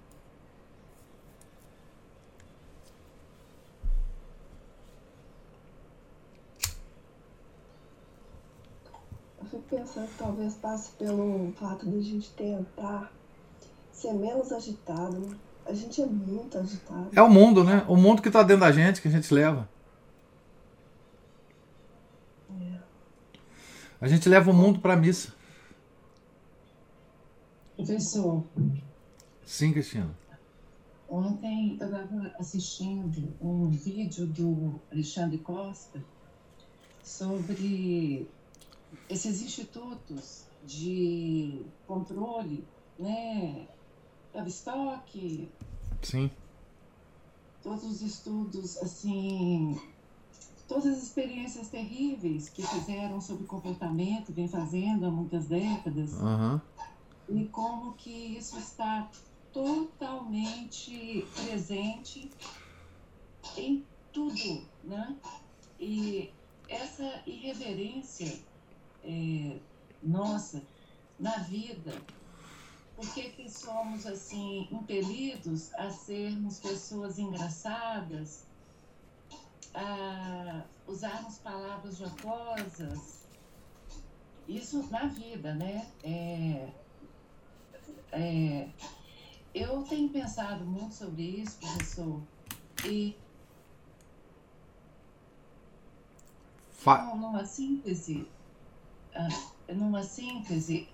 B: Eu fico pensando que talvez passe pelo fato de a gente tentar ser menos agitado. A gente é muito agitado.
A: É o mundo, né? O mundo que está dentro da gente, que a gente leva. É. A gente leva o mundo para a missa.
C: Professor.
A: Sim, Cristiano.
C: Ontem eu estava assistindo um vídeo do Alexandre Costa sobre esses institutos de controle, né? Tavistock.
A: Sim.
C: Todos os estudos, assim, todas as experiências terríveis que fizeram sobre comportamento, vem fazendo há muitas décadas.
A: Uhum
C: e como que isso está totalmente presente em tudo, né? E essa irreverência é, nossa na vida, por que, que somos assim impelidos a sermos pessoas engraçadas, a usarmos palavras jocosas? Isso na vida, né? É, é, eu tenho pensado muito sobre isso, professor, e Fa numa síntese, ah, numa síntese,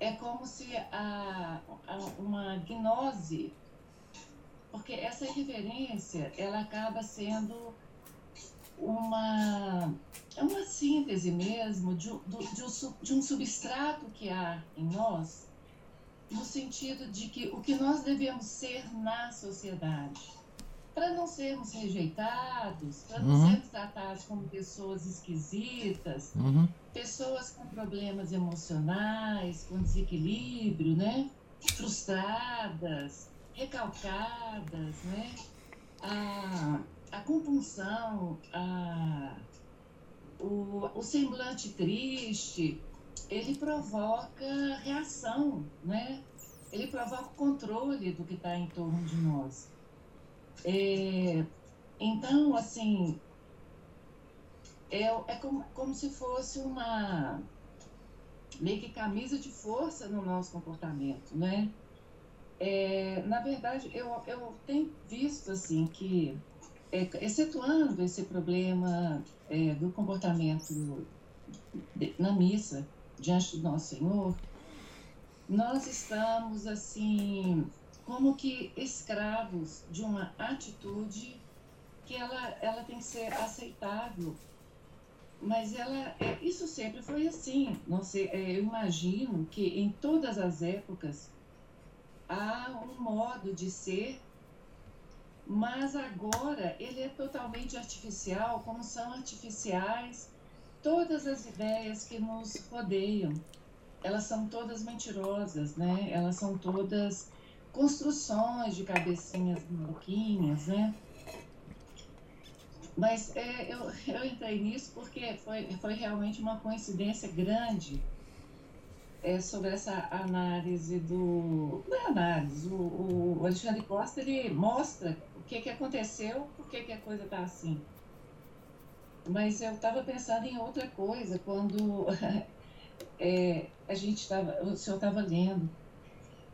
C: é como se a, a, uma gnose, porque essa irreverência, ela acaba sendo uma, é uma síntese mesmo de, de, um, de um substrato que há em nós, no sentido de que o que nós devemos ser na sociedade para não sermos rejeitados, para não uhum. sermos tratados como pessoas esquisitas, uhum. pessoas com problemas emocionais, com desequilíbrio, né? frustradas, recalcadas, né? a, a compulsão, a, o, o semblante triste, ele provoca reação, né? ele provoca o controle do que está em torno de nós. É, então, assim, é, é como, como se fosse uma meio que camisa de força no nosso comportamento, né? É, na verdade, eu, eu tenho visto, assim, que, é, excetuando esse problema é, do comportamento de, na missa, diante do Nosso Senhor, nós estamos, assim, como que escravos de uma atitude que ela, ela tem que ser aceitável. Mas ela, é, isso sempre foi assim. Não sei, é, eu imagino que em todas as épocas há um modo de ser, mas agora ele é totalmente artificial, como são artificiais todas as ideias que nos rodeiam. Elas são todas mentirosas, né? Elas são todas construções de cabecinhas maluquinhas, né? Mas é, eu, eu entrei nisso porque foi, foi realmente uma coincidência grande é, sobre essa análise do. Não é análise, o, o Alexandre Costa ele mostra o que, que aconteceu, por que, que a coisa está assim. Mas eu estava pensando em outra coisa quando é, a gente estava, o senhor estava lendo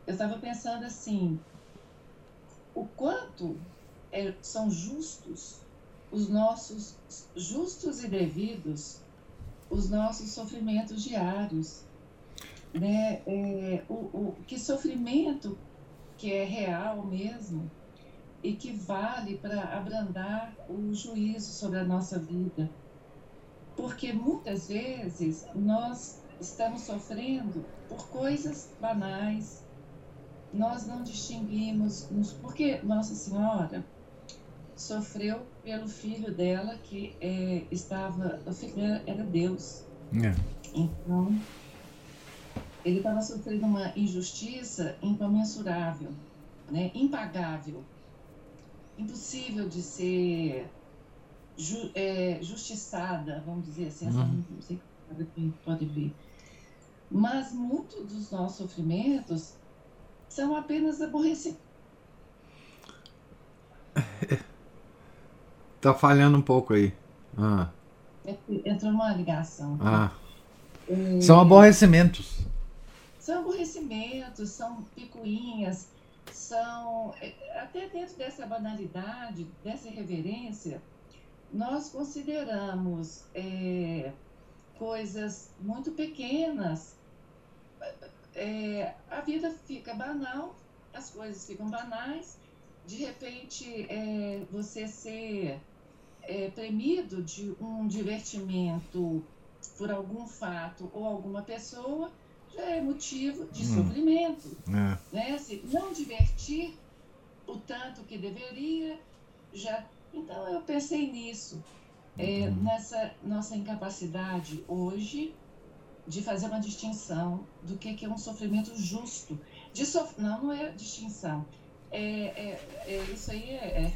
C: eu estava pensando assim, o quanto é, são justos os nossos justos e devidos os nossos sofrimentos diários, né? É, o, o que sofrimento que é real mesmo e que vale para abrandar o juízo sobre a nossa vida, porque muitas vezes nós estamos sofrendo por coisas banais, nós não distinguimos, porque Nossa Senhora sofreu pelo filho dela que é, estava, o filho dela era Deus. É. Então, ele estava sofrendo uma injustiça incomensurável, né, impagável, impossível de ser ju, é, justiçada, vamos dizer assim, uhum. não sei quem pode ver. Mas muitos dos nossos sofrimentos são apenas aborrecimentos.
A: tá falhando um pouco aí. Ah.
C: Entrou uma ligação.
A: Ah. É... São aborrecimentos.
C: São aborrecimentos, são picuinhas, são. É, até dentro dessa banalidade, dessa irreverência, nós consideramos é, coisas muito pequenas é, a vida fica banal, as coisas ficam banais, de repente é, você ser é, premido de um divertimento por algum fato ou alguma pessoa já é motivo de hum. sofrimento. É. Né? Se não divertir o tanto que deveria, já. Então eu pensei nisso, é, hum. nessa nossa incapacidade hoje de fazer uma distinção do que, que é um sofrimento justo. De sof... Não, não é distinção. É, é, é isso aí é,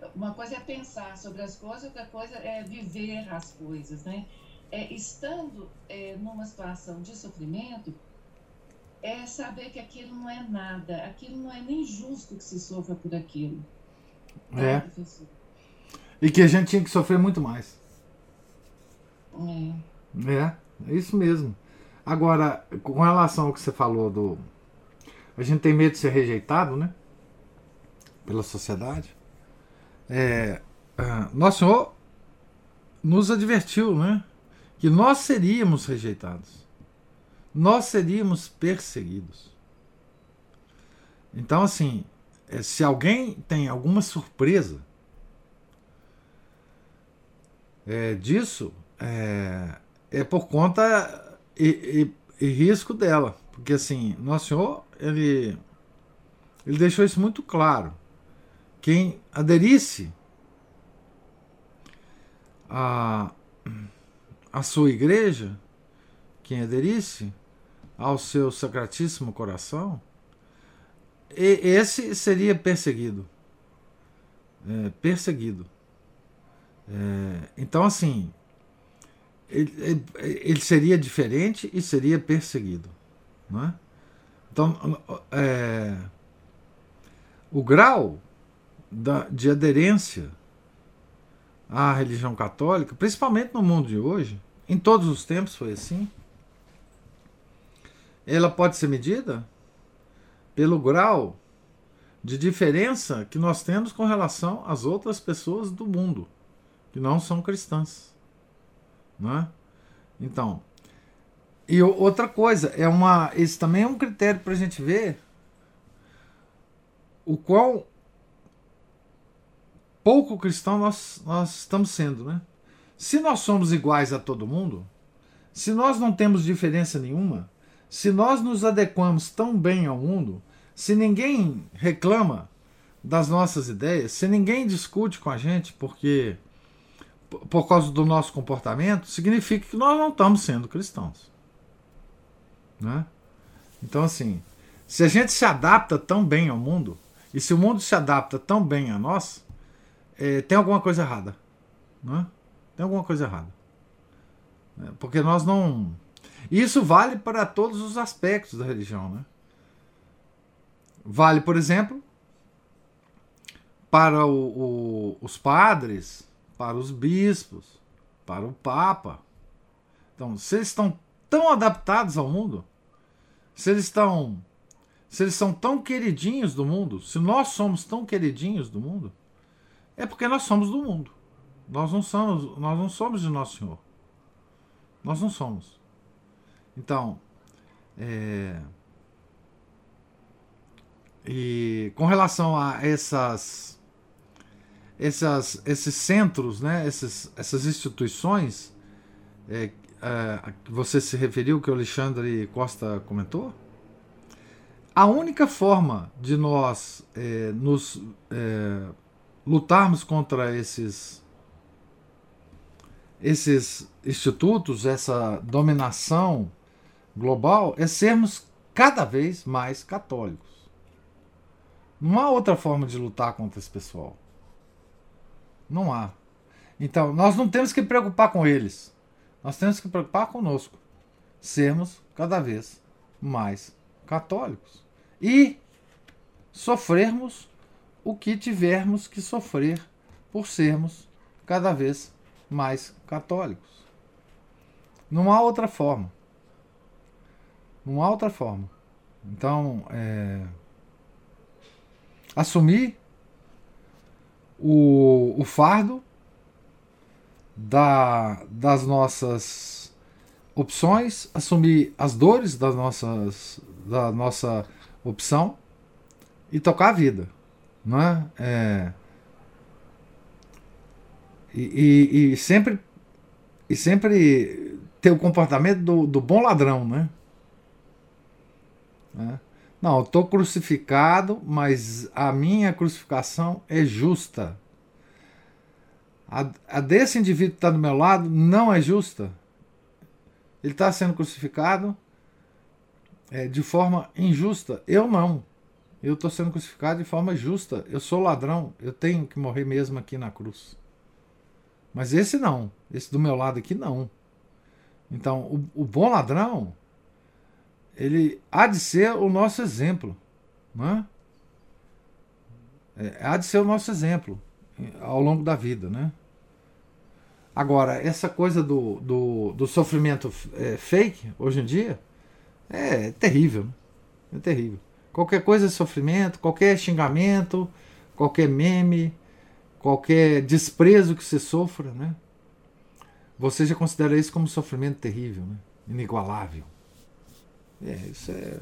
C: é, Uma coisa é pensar sobre as coisas, outra coisa é viver as coisas, né? É, estando é, numa situação de sofrimento, é saber que aquilo não é nada, aquilo não é nem justo que se sofra por aquilo.
A: É. E que a gente tinha que sofrer muito mais. É. É. É isso mesmo. Agora, com relação ao que você falou do. A gente tem medo de ser rejeitado, né? Pela sociedade. É, uh, Nosso Senhor nos advertiu, né? Que nós seríamos rejeitados. nós seríamos perseguidos. Então, assim, é, se alguém tem alguma surpresa é, disso, é, é por conta e, e, e, risco dela. Porque, assim, Nosso Senhor, ele, ele deixou isso muito claro. Quem aderisse a, a sua igreja, quem aderisse ao seu sacratíssimo coração, esse seria perseguido. É, perseguido. É, então, assim, ele, ele, seria diferente e seria perseguido. Não é? Então, é, o grau da, de aderência à religião católica, principalmente no mundo de hoje, em todos os tempos foi assim, ela pode ser medida pelo grau de diferença que nós temos com relação às outras pessoas do mundo que não são cristãs. Não é? Então, e outra coisa, é uma, esse também é um critério para a gente ver o qual pouco cristão nós, nós estamos sendo. Né? Se nós somos iguais a todo mundo, se nós não temos diferença nenhuma, se nós nos adequamos tão bem ao mundo, se ninguém reclama das nossas ideias, se ninguém discute com a gente porque por causa do nosso comportamento, significa que nós não estamos sendo cristãos. Né? Então, assim, se a gente se adapta tão bem ao mundo, e se o mundo se adapta tão bem a nós, é, tem alguma coisa errada. Né? Tem alguma coisa errada. É, porque nós não isso vale para todos os aspectos da religião. Né? Vale, por exemplo, para o, o, os padres, para os bispos, para o Papa. Então, se eles estão tão adaptados ao mundo, se eles estão. Se eles são tão queridinhos do mundo, se nós somos tão queridinhos do mundo, é porque nós somos do mundo. Nós não somos, nós não somos de Nosso Senhor. Nós não somos. Então, é, e com relação a essas, essas esses centros, né, essas, essas instituições é, é, que você se referiu, que o Alexandre Costa comentou, a única forma de nós é, nos é, lutarmos contra esses esses institutos, essa dominação global é sermos cada vez mais católicos. Não há outra forma de lutar contra esse pessoal. Não há. Então, nós não temos que preocupar com eles. Nós temos que preocupar conosco. Sermos cada vez mais católicos. E sofrermos o que tivermos que sofrer por sermos cada vez mais católicos. Não há outra forma. Não há outra forma. Então, é, assumir o, o fardo da, das nossas opções, assumir as dores das nossas, da nossa opção e tocar a vida. Não é? é e, e, e, sempre e sempre ter o comportamento do, do bom ladrão, né? Né? Não, estou crucificado, mas a minha crucificação é justa. A, a desse indivíduo que está do meu lado não é justa. Ele está sendo crucificado é, de forma injusta. Eu não. Eu estou sendo crucificado de forma justa. Eu sou ladrão. Eu tenho que morrer mesmo aqui na cruz. Mas esse não. Esse do meu lado aqui não. Então, o, o bom ladrão ele há de ser o nosso exemplo. Né? É, há de ser o nosso exemplo ao longo da vida. Né? Agora, essa coisa do, do, do sofrimento é, fake, hoje em dia, é terrível. Né? É terrível. Qualquer coisa é sofrimento, qualquer xingamento, qualquer meme, qualquer desprezo que você sofra, né? Você já considera isso como sofrimento terrível, né? inigualável. É, isso é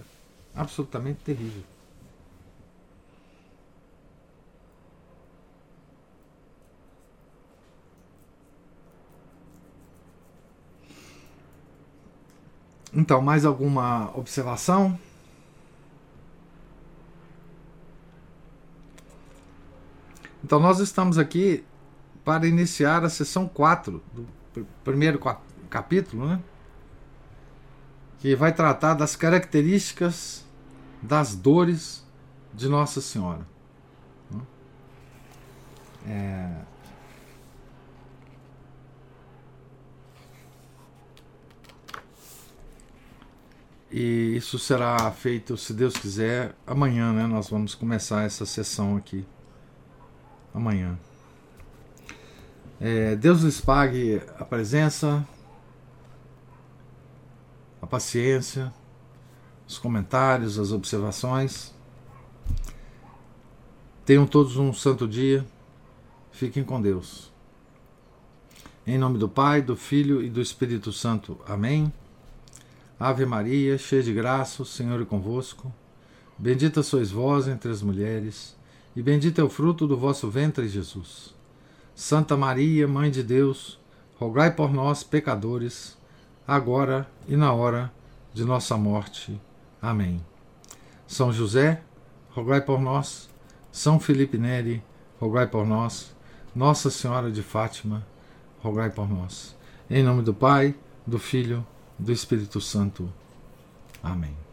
A: absolutamente terrível. Então, mais alguma observação? Então, nós estamos aqui para iniciar a sessão 4 do primeiro capítulo, né? Que vai tratar das características das dores de Nossa Senhora. É, E isso será feito, se Deus quiser, amanhã, né? Nós vamos começar essa sessão aqui. Amanhã. É, Deus lhes pague a presença, a paciência, os comentários, as observações. Tenham todos um santo dia. Fiquem com Deus. Em nome do Pai, do Filho e do Espírito Santo. Amém. Ave Maria, cheia de graça, o Senhor é convosco. Bendita sois vós entre as mulheres, e bendito é o fruto do vosso ventre, Jesus. Santa Maria, Mãe de Deus, rogai por nós, pecadores, agora e na hora de nossa morte. Amém. São José, rogai por nós. São Felipe Neri, rogai por nós. Nossa Senhora de Fátima, rogai por nós. Em nome do Pai, do Filho do Espírito Santo. Amém.